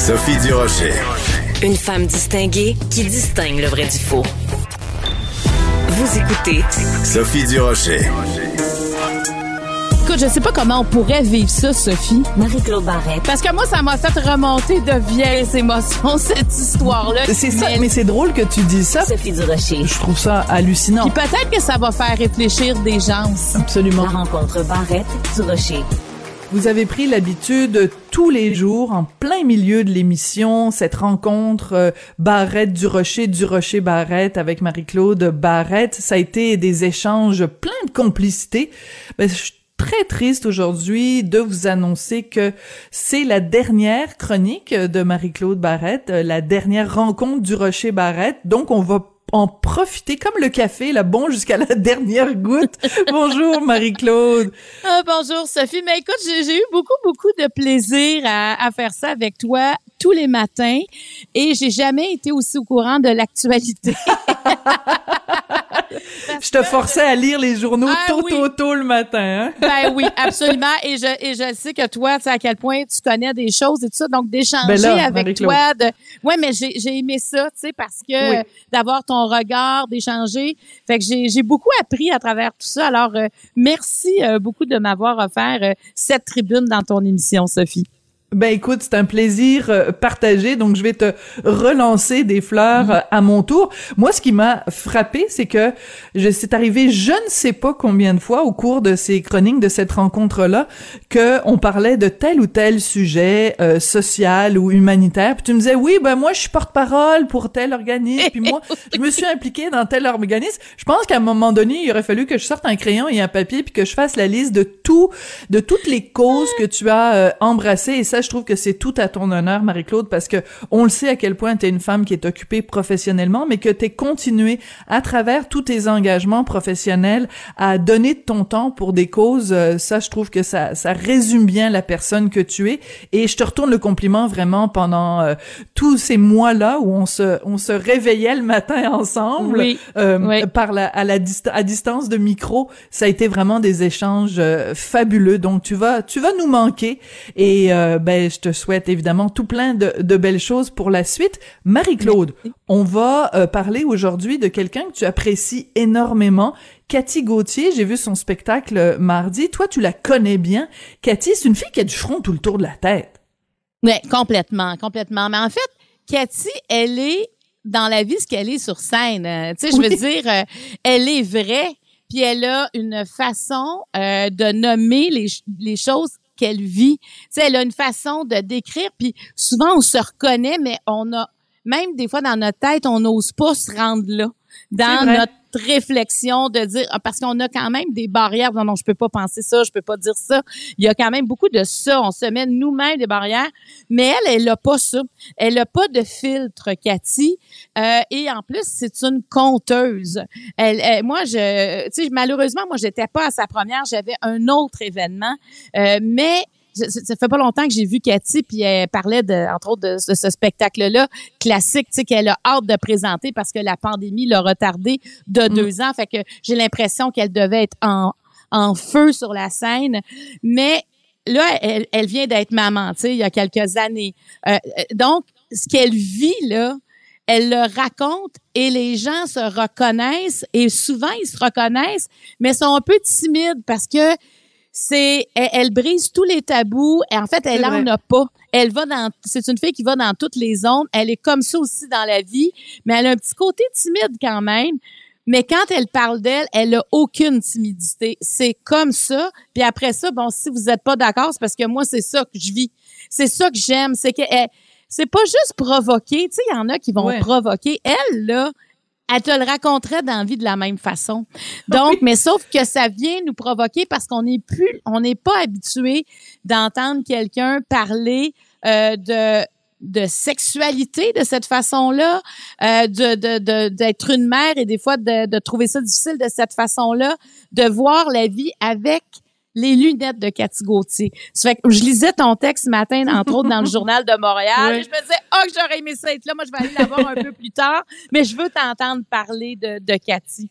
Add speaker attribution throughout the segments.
Speaker 1: Sophie Durocher.
Speaker 2: Une femme distinguée qui distingue le vrai du faux. Vous écoutez
Speaker 1: Sophie Durocher.
Speaker 3: Écoute, je sais pas comment on pourrait vivre ça, Sophie.
Speaker 2: Marie-Claude Barrette.
Speaker 3: Parce que moi, ça m'a fait remonter de vieilles émotions, cette histoire-là.
Speaker 4: C'est ça, mais c'est drôle que tu dis ça.
Speaker 2: Sophie Durocher.
Speaker 4: Je trouve ça hallucinant.
Speaker 3: Puis peut-être que ça va faire réfléchir des gens.
Speaker 4: Absolument.
Speaker 2: La rencontre Barrette Durocher.
Speaker 4: Vous avez pris l'habitude tous les jours, en plein milieu de l'émission, cette rencontre euh, Barrette du Rocher, du Rocher Barrette avec Marie-Claude Barrette. Ça a été des échanges pleins de complicité. Ben, je suis très triste aujourd'hui de vous annoncer que c'est la dernière chronique de Marie-Claude Barrette, euh, la dernière rencontre du Rocher Barrette. Donc, on va en profiter comme le café, là, bon jusqu'à la dernière goutte. Bonjour Marie-Claude.
Speaker 3: Ah, bonjour Sophie. Mais écoute, j'ai eu beaucoup, beaucoup de plaisir à, à faire ça avec toi tous les matins et j'ai jamais été aussi au courant de l'actualité.
Speaker 4: Je te forçais à lire les journaux
Speaker 3: Ah
Speaker 4: tôt,
Speaker 3: oui.
Speaker 4: tôt, tôt le matin. Hein?
Speaker 3: ben oui, absolument. Et je, et je sais que toi, tu sais à quel point tu connais des choses et tout ça. Donc, d'échanger
Speaker 4: Ben
Speaker 3: avec toi. De... Ouais, mais j'ai, j'ai aimé ça, tu sais, parce que
Speaker 4: Oui.
Speaker 3: d'avoir ton regard, d'échanger. Fait que j'ai, j'ai beaucoup appris à travers tout ça. Alors, euh, merci euh, beaucoup de m'avoir offert euh, cette tribune dans ton émission, Sophie.
Speaker 4: Ben écoute, c'est un plaisir euh, partagé, donc je vais te relancer des fleurs
Speaker 3: Mm.
Speaker 4: euh, à mon tour. Moi, ce qui m'a frappé, c'est que je c'est arrivé, je ne sais pas combien de fois au cours de ces chroniques de cette rencontre-là, que on parlait de tel ou tel sujet euh, social ou humanitaire. Puis tu me disais, oui, ben moi, je suis porte-parole pour tel organisme. Puis moi, je me suis impliquée dans tel organisme. Je pense qu'à un moment donné, il aurait fallu que je sorte un crayon et un papier puis que je fasse la liste de tout, de toutes les causes que tu as euh, embrassées. Et ça, je trouve que c'est tout à ton honneur, Marie-Claude, parce que on le sait à quel point tu es une femme qui est occupée professionnellement, mais que tu es continué à travers tous tes engagements professionnels à donner de ton temps pour des causes. Euh, ça, je trouve que ça, ça résume bien la personne que tu es. Et je te retourne le compliment vraiment pendant euh, tous ces mois-là où on se, on se réveillait le matin ensemble
Speaker 3: Oui.
Speaker 4: euh,
Speaker 3: Oui.
Speaker 4: par la, à la dista- à distance de micro. Ça a été vraiment des échanges euh, fabuleux. Donc tu vas, tu vas nous manquer. Et euh, ben je te souhaite évidemment tout plein de, de belles choses pour la suite. Marie-Claude, on va euh, parler aujourd'hui de quelqu'un que tu apprécies énormément. Cathy Gauthier, j'ai vu son spectacle euh, mardi. Toi, tu la connais bien. Cathy, c'est une fille qui a du front tout le tour de la tête.
Speaker 3: Oui, complètement, complètement. Mais en fait, Cathy, elle est dans la vie ce qu'elle est sur scène. Euh, tu sais, je
Speaker 4: Oui.
Speaker 3: veux dire, euh, elle est vraie, puis elle a une façon euh, de nommer les, les choses qu'elle vit. Tu sais, elle a une façon de décrire, puis souvent on se reconnaît, mais on a même des fois dans notre tête, on n'ose pas se rendre là dans notre réflexion de dire ah, parce qu'on a quand même des barrières. Non non je peux pas penser ça je peux pas dire ça. Il y a quand même beaucoup de ça. On se met nous-mêmes des barrières. Mais elle elle a pas ça. Elle a pas de filtre Cathy. Euh, et en plus c'est une conteuse. Elle, elle- moi je tu sais malheureusement moi j'étais pas à sa première. J'avais un autre événement. Euh, mais ça, fait pas longtemps que j'ai vu Cathy puis elle parlait de entre autres de, ce- ce spectacle là classique tu sais qu'elle a hâte de présenter parce que la pandémie l'a retardé de deux ans. Fait que j'ai l'impression qu'elle devait être en en feu sur la scène. Mais là elle, elle vient d'être maman tu sais il y a quelques années. Euh, euh, donc ce qu'elle vit là elle le raconte et les gens se reconnaissent et souvent ils se reconnaissent mais sont un peu timides parce que c'est elle, elle brise tous les tabous et en fait elle en
Speaker 4: vrai.
Speaker 3: a pas elle va dans c'est une fille qui va dans toutes les zones elle est comme ça aussi dans la vie mais elle a un petit côté timide quand même mais quand elle parle d'elle, elle a aucune timidité. C'est comme ça. Puis après ça, bon, si vous n'êtes pas d'accord, c'est parce que moi, c'est ça que je vis. C'est ça que j'aime. C'est que elle- c'est pas juste provoquer. Tu sais, il y en a qui vont
Speaker 4: Ouais.
Speaker 3: provoquer. Elle, là, elle te le raconterait dans la vie de la même façon. Donc, mais sauf que ça vient nous provoquer parce qu'on n'est plus, on n'est pas habitué d'entendre quelqu'un parler euh, de de sexualité de cette façon-là, euh, de de- de- d'être une mère et des fois de, de trouver ça difficile de cette façon-là, de voir la vie avec les lunettes de Cathy Gauthier. Ça fait que je lisais ton texte ce matin, entre autres dans le journal de Montréal.
Speaker 4: Ouais.
Speaker 3: et je me disais, oh, que j'aurais aimé ça être là. Moi, je vais aller la voir un peu plus tard, mais je veux t'entendre parler de, de Cathy.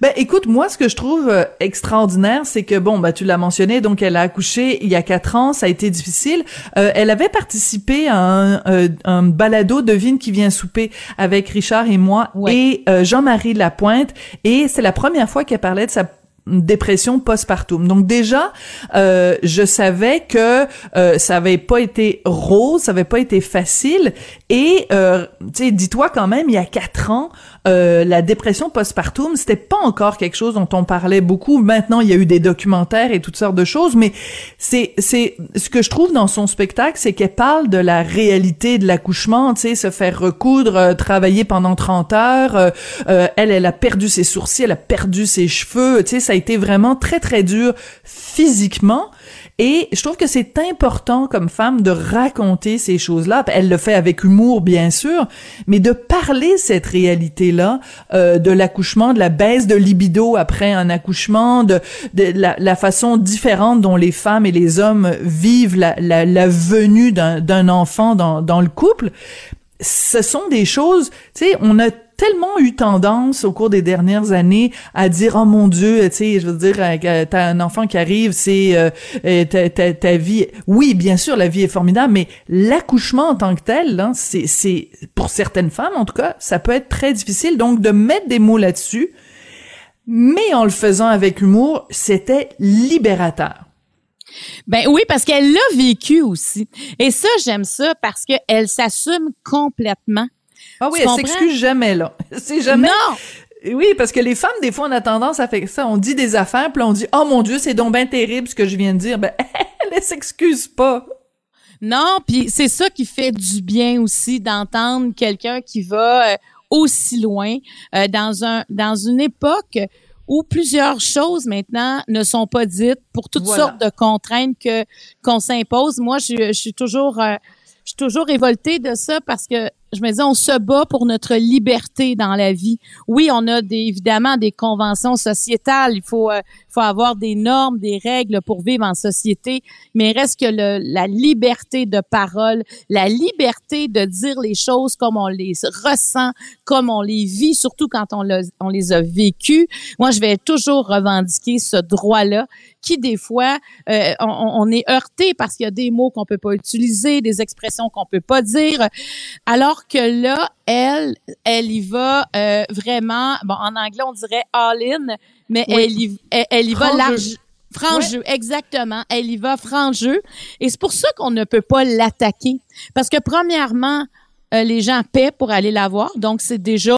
Speaker 4: Ben écoute, moi ce que je trouve euh, extraordinaire, c'est que bon, bah tu l'as mentionné, donc elle a accouché il y a quatre ans, ça a été difficile. Euh, elle avait participé à un, euh, un balado devine qui vient souper avec Richard et moi et Jean-Marie Lapointe, et c'est la première fois qu'elle parlait de sa dépression postpartum. Donc déjà, euh, je savais que euh, ça avait pas été rose, ça avait pas été facile. Et euh, tu sais, dis-toi quand même, il y a quatre ans, la dépression postpartum, c'était pas encore quelque chose dont on parlait beaucoup. Maintenant, il y a eu des documentaires et toutes sortes de choses, mais c'est c'est ce que je trouve dans son spectacle, c'est qu'elle parle de la réalité de l'accouchement, tu sais, se faire recoudre, travailler pendant 30 heures. elle, elle a perdu ses sourcils, elle a perdu ses cheveux, tu sais, été vraiment très très dur physiquement. Et je trouve que c'est important comme femme de raconter ces choses-là. Elle le fait avec humour, bien sûr, mais de parler cette réalité-là euh, de l'accouchement, de la baisse de libido après un accouchement, de, la, façon différente dont les femmes et les hommes vivent la venue d'un enfant dans, dans le couple. Ce sont des choses, tu sais, on a tellement eu tendance au cours des dernières années à dire oh mon dieu tu sais je veux dire euh, t'as un enfant qui arrive c'est euh, euh, ta, ta, ta, vie oui bien sûr la vie est formidable mais l'accouchement en tant que tel hein, c'est c'est pour certaines femmes en tout cas ça peut être très difficile donc de mettre des mots là-dessus mais en le faisant avec humour c'était libérateur
Speaker 3: ben oui, parce qu'elle l'a vécu aussi. Et ça, j'aime ça parce qu'elle s'assume complètement.
Speaker 4: Ah oui, elle s'excuse jamais, là. C'est jamais.
Speaker 3: Non!
Speaker 4: Oui, parce que les femmes, des fois, on a tendance à faire ça. On dit des affaires, puis on dit, oh mon Dieu, c'est donc bien terrible ce que je viens de dire. Ben, elle, s'excuse pas.
Speaker 3: Non, puis c'est ça qui fait du bien aussi d'entendre quelqu'un qui va euh, aussi loin euh, dans un dans une époque où plusieurs choses maintenant ne sont pas dites pour toutes sortes de contraintes que qu'on s'impose. Moi, je, suis toujours euh, je suis toujours révoltée de ça parce que je me dis, on se bat pour notre liberté dans la vie. Oui, on a des, évidemment des conventions sociétales. Il faut, euh, faut avoir des normes, des règles pour vivre en société. Mais reste que le, la liberté de parole, la liberté de dire les choses comme on les ressent, comme on les vit, surtout quand on, on les a vécues. Moi, je vais toujours revendiquer ce droit-là qui des fois euh, on, on, est heurté parce qu'il y a des mots qu'on peut pas utiliser, des expressions qu'on peut pas dire. Alors que là, elle, elle y va euh, vraiment, bon, en anglais, on dirait all-in, mais elle, y, elle, y va large. Franc jeu, exactement. Elle y va franc jeu. Et c'est pour ça qu'on ne peut pas l'attaquer. Parce que premièrement, euh, les gens paient pour aller la voir. Donc, c'est déjà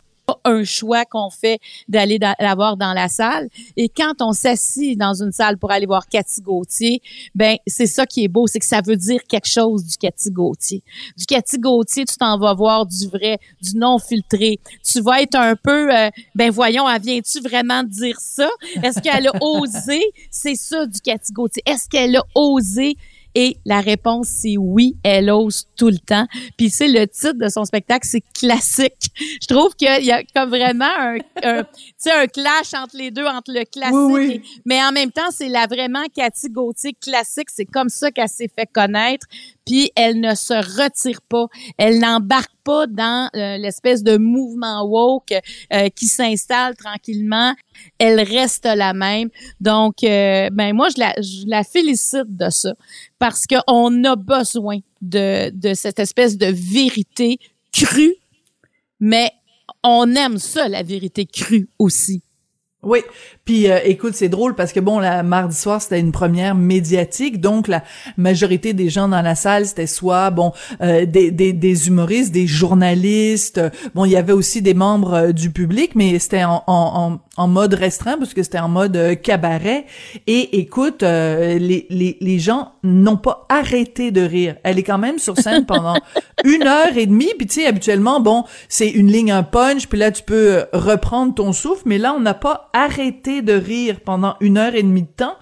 Speaker 3: un choix qu'on fait d'aller la voir dans la salle. Et quand on s'assit dans une salle pour aller voir Cathy Gauthier, ben c'est ça qui est beau, c'est que ça veut dire quelque chose du Cathy Gauthier. Du Cathy Gauthier, tu t'en vas voir du vrai, du non filtré. Tu vas être un peu, euh, ben voyons, elle vient-tu vraiment dire ça? Est-ce qu'elle a osé? C'est ça du Cathy Gauthier. Est-ce qu'elle a osé et la réponse, c'est oui, elle ose tout le temps. Puis c'est le titre de son spectacle, c'est classique. Je trouve qu'il y a comme vraiment un, un, un clash entre les deux, entre le classique. mais en même temps, c'est la vraiment Cathy Gauthier classique. C'est comme ça qu'elle s'est fait connaître puis elle ne se retire pas, elle n'embarque pas dans euh, l'espèce de mouvement woke euh, qui s'installe tranquillement. Elle reste la même. Donc, euh, ben moi, je la, je la félicite de ça parce qu'on a besoin de, de cette espèce de vérité crue, mais on aime ça, la vérité crue aussi.
Speaker 4: Oui, puis euh, écoute, c'est drôle parce que bon, la mardi soir c'était une première médiatique, donc la majorité des gens dans la salle c'était soit bon euh, des, des, humoristes, des journalistes, bon il y avait aussi des membres euh, du public, mais c'était en, en, mode restreint parce que c'était en mode cabaret. Et écoute, les, les, les gens n'ont pas arrêté de rire. Elle est quand même sur scène pendant une heure et demie, puis tu sais habituellement bon c'est une ligne un punch, puis là tu peux reprendre ton souffle, mais là on n'a pas arrêter de rire pendant une heure et demie de temps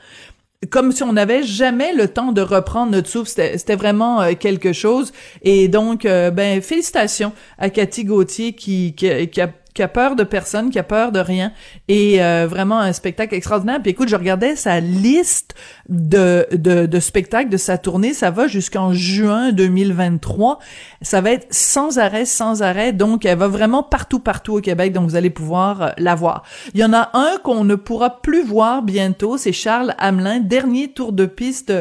Speaker 4: comme si on n'avait jamais le temps de reprendre notre souffle. C'était vraiment euh, quelque chose. Et donc, euh, ben, félicitations à Cathy Gauthier qui, qui, a, qui a peur de personne, qui a peur de rien, et euh, vraiment un spectacle extraordinaire. Puis écoute, je regardais sa liste de, de, de spectacles de sa tournée, ça va jusqu'en juin 2023. Ça va être sans arrêt, sans arrêt, donc elle va vraiment partout, partout au Québec, donc vous allez pouvoir euh, la voir. Il y en a un qu'on ne pourra plus voir bientôt, c'est Charles Hamelin, dernier tour de piste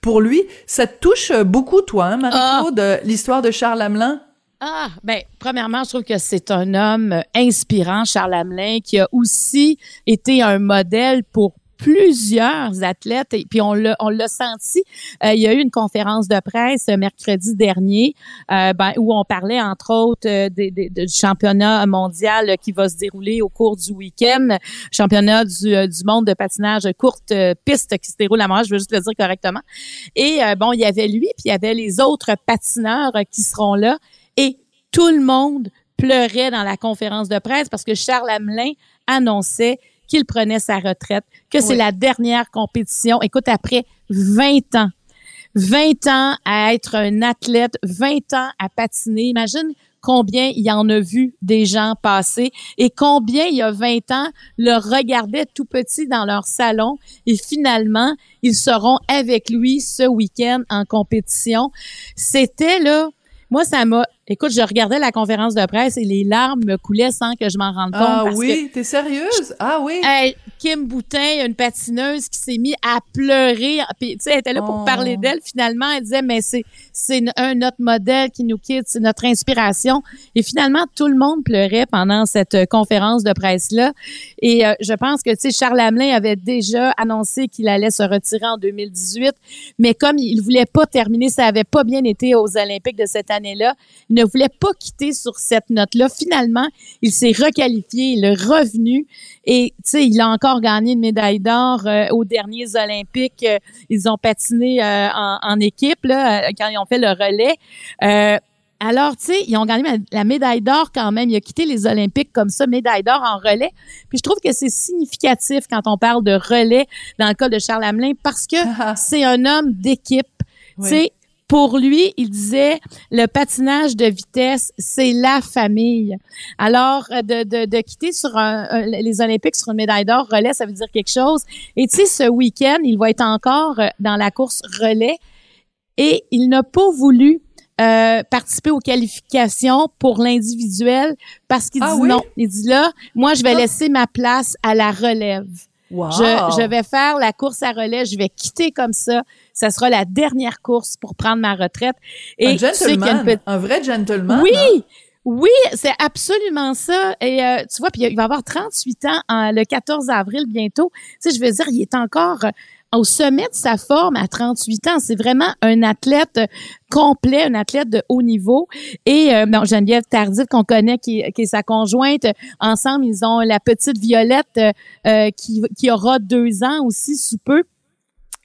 Speaker 4: pour lui. Ça te touche beaucoup, toi, hein, Marie-Claude, ah. l'histoire de Charles Hamelin?
Speaker 3: Ah, ben, premièrement, je trouve que c'est un homme inspirant, Charles Hamelin, qui a aussi été un modèle pour plusieurs athlètes et puis on l'a on l'a senti. Euh, il y a eu une conférence de presse mercredi dernier euh, ben, où on parlait entre autres euh, du championnat mondial qui va se dérouler au cours du week-end championnat du, du monde de patinage courte piste qui se déroule à Montréal je veux juste le dire correctement. Et bon il y avait lui puis il y avait les autres patineurs qui seront là tout le monde pleurait dans la conférence de presse parce que Charles Hamelin annonçait qu'il prenait sa retraite, que c'est la dernière compétition. Écoute, après 20 ans, 20 ans à être un athlète, 20 ans à patiner, imagine combien il en a vu des gens passer et combien il y a 20 ans le regardaient tout petit dans leur salon et finalement, ils seront avec lui ce week-end en compétition. C'était là, moi, ça m'a Écoute, je regardais la conférence de presse et les larmes me coulaient sans que je m'en rende compte.
Speaker 4: Ah oui, t'es sérieuse? Ah oui?
Speaker 3: Kim Boutin, une patineuse qui s'est mise à pleurer. Puis, tu sais, elle était là pour oh. parler d'elle. Finalement, elle disait, mais c'est, c'est un autre modèle qui nous quitte, c'est notre inspiration. Et finalement, tout le monde pleurait pendant cette conférence de presse-là. Et euh, je pense que, tu sais, Charles Hamelin avait déjà annoncé qu'il allait se retirer en 2018. Mais comme il voulait pas terminer, ça avait pas bien été aux Olympiques de cette année-là, ne voulait pas quitter sur cette note-là. Finalement, il s'est requalifié, il est revenu et tu sais, il a encore gagné une médaille d'or euh, aux derniers Olympiques. Euh, ils ont patiné euh, en, équipe là, quand ils ont fait le relais. alors, tu sais, ils ont gagné la médaille d'or quand même. Il a quitté les Olympiques comme ça, médaille d'or en relais. Puis je trouve que c'est significatif quand on parle de relais dans le cas de Charles Hamelin parce que c'est un homme d'équipe. Tu sais, pour lui, il disait le patinage de vitesse, c'est la famille. Alors, euh, de, de, de quitter sur un, les Olympiques sur une médaille d'or relais, ça veut dire quelque chose. Et tu sais, ce week-end, il va être encore euh, dans la course relais et il n'a pas voulu euh, participer aux qualifications pour l'individuel parce qu'il ah dit non. Il dit là, moi, je vais ah. laisser ma place à la relève. Je, je, vais faire la course à relais, je vais quitter comme ça. Ça sera la dernière course pour prendre ma retraite.
Speaker 4: Et un gentleman, un vrai gentleman.
Speaker 3: Oui, hein? oui, c'est absolument ça. Et euh, tu vois, puis il va avoir 38 ans le 14 avril bientôt. Tu sais, je veux dire, il est encore au sommet de sa forme à 38 ans. C'est vraiment un athlète complet, un athlète de haut niveau. Et euh, bon, Geneviève Tardif, qu'on connaît, qui, qui, est sa conjointe, ensemble, ils ont la petite Violette euh, euh, qui, qui aura deux ans aussi sous peu.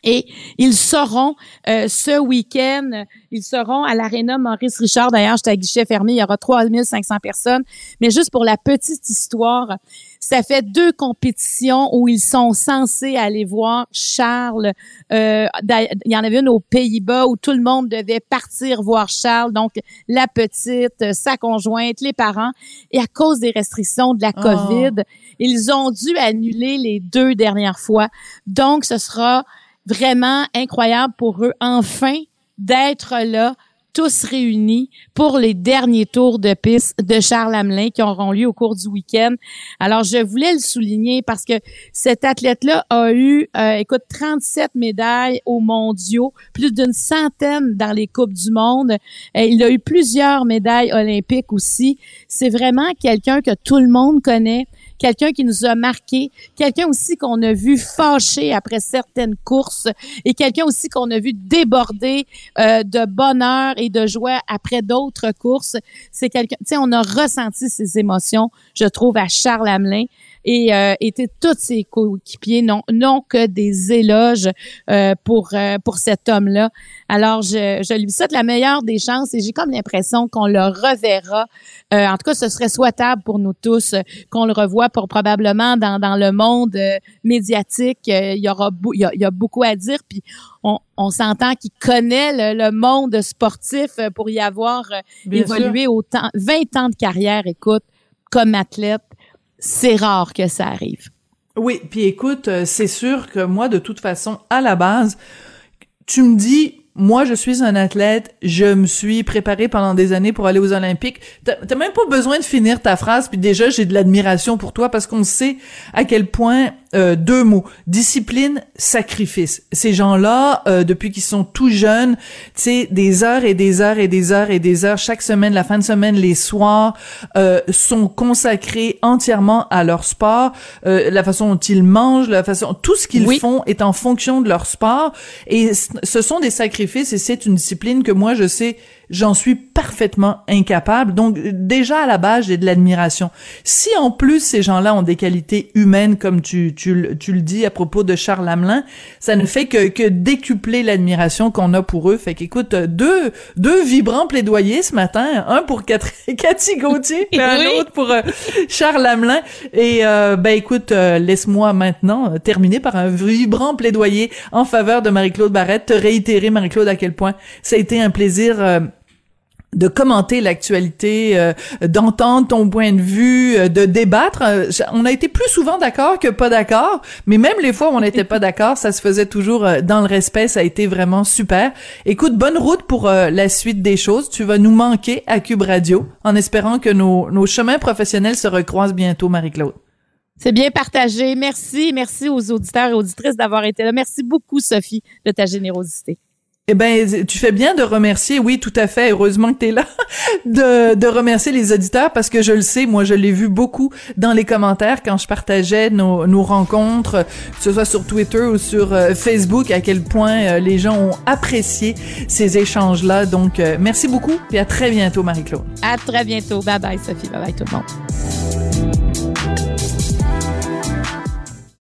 Speaker 3: Et ils seront euh, ce week-end, ils seront à l'aréna Maurice Richard. D'ailleurs, j'étais à guichet fermé, il y aura 3500 personnes. Mais juste pour la petite histoire, ça fait deux compétitions où ils sont censés aller voir Charles. Euh, il y en avait une aux Pays-Bas où tout le monde devait partir voir Charles. Donc, la petite, sa conjointe, les parents. Et à cause des restrictions de la oh. COVID, ils ont dû annuler les deux dernières fois. Donc, ce sera vraiment incroyable pour eux, enfin, d'être là, tous réunis pour les derniers tours de piste de Charles Hamelin qui auront lieu au cours du week-end. Alors, je voulais le souligner parce que cet athlète-là a eu, euh, écoute, 37 médailles aux mondiaux, plus d'une centaine dans les Coupes du monde. Euh, il a eu plusieurs médailles olympiques aussi. C'est vraiment quelqu'un que tout le monde connaît quelqu'un qui nous a marqué, quelqu'un aussi qu'on a vu fâché après certaines courses et quelqu'un aussi qu'on a vu déborder euh, de bonheur et de joie après d'autres courses. C'est quelqu'un, tu sais, on a ressenti ces émotions, je trouve, à Charles Hamelin et euh, étaient tous ses coéquipiers non non que des éloges euh, pour euh, pour cet homme-là. Alors je, je lui souhaite la meilleure des chances et j'ai comme l'impression qu'on le reverra. Euh, en tout cas, ce serait souhaitable pour nous tous qu'on le revoie pour probablement dans dans le monde médiatique. il y aura il y, a, beaucoup à dire puis on, on s'entend qu'il connaît le, monde sportif pour y avoir évolué autant 20 ans de carrière. Écoute, comme athlète, c'est rare que ça arrive.
Speaker 4: Oui, puis écoute, euh, c'est sûr que moi, de toute façon, à la base, tu me dis, moi, je suis un athlète, je me suis préparé pendant des années pour aller aux Olympiques. T'as même pas besoin de finir ta phrase, puis déjà, j'ai de l'admiration pour toi parce qu'on sait à quel point euh, deux mots. Discipline sacrifice. Ces gens-là euh, depuis qu'ils sont tout jeunes tu sais des heures et des heures et des heures et des heures chaque semaine la fin de semaine les soirs euh, sont consacrés entièrement à leur sport. La façon dont ils mangent la façon tout ce qu'ils font est en fonction de leur sport. Et ce sont des sacrifices et c'est une discipline que moi je sais j'en suis parfaitement incapable. Donc déjà à la base, j'ai de l'admiration. Si en plus ces gens-là ont des qualités humaines, comme tu, tu, tu le dis à propos de Charles Lamelin, ça ne fait que, que décupler l'admiration qu'on a pour eux. Fait qu'écoute, deux, deux vibrants plaidoyers ce matin, un pour Cathy Gauthier et un autre pour euh, Charles Lamelin. Et euh, ben écoute, euh, laisse-moi maintenant terminer par un vibrant plaidoyer en faveur de Marie-Claude Barrette, te réitérer Marie-Claude à quel point ça a été un plaisir de commenter l'actualité, euh, d'entendre ton point de vue, euh, de débattre. Euh, on a été plus souvent d'accord que pas d'accord, mais même les fois où on n'était pas d'accord, ça se faisait toujours dans le respect. Ça a été vraiment super. Écoute, bonne route pour la suite des choses. Tu vas nous manquer à Cube Radio, en espérant que nos, nos chemins professionnels se recroisent bientôt, Marie-Claude.
Speaker 3: C'est bien partagé. Merci. Merci aux auditeurs et auditrices d'avoir été là. Merci beaucoup, Sophie, de ta générosité.
Speaker 4: Eh ben, tu fais bien de remercier, oui, tout à fait, heureusement que tu es là, de, de remercier les auditeurs parce que je le sais, moi, je l'ai vu beaucoup dans les commentaires quand je partageais nos, nos rencontres, que ce soit sur Twitter ou sur euh, Facebook, à quel point euh, les gens ont apprécié ces échanges-là. Donc, euh, merci beaucoup et à très bientôt, Marie-Claude.
Speaker 3: À très bientôt. Bye bye, Sophie. Bye bye, tout le monde.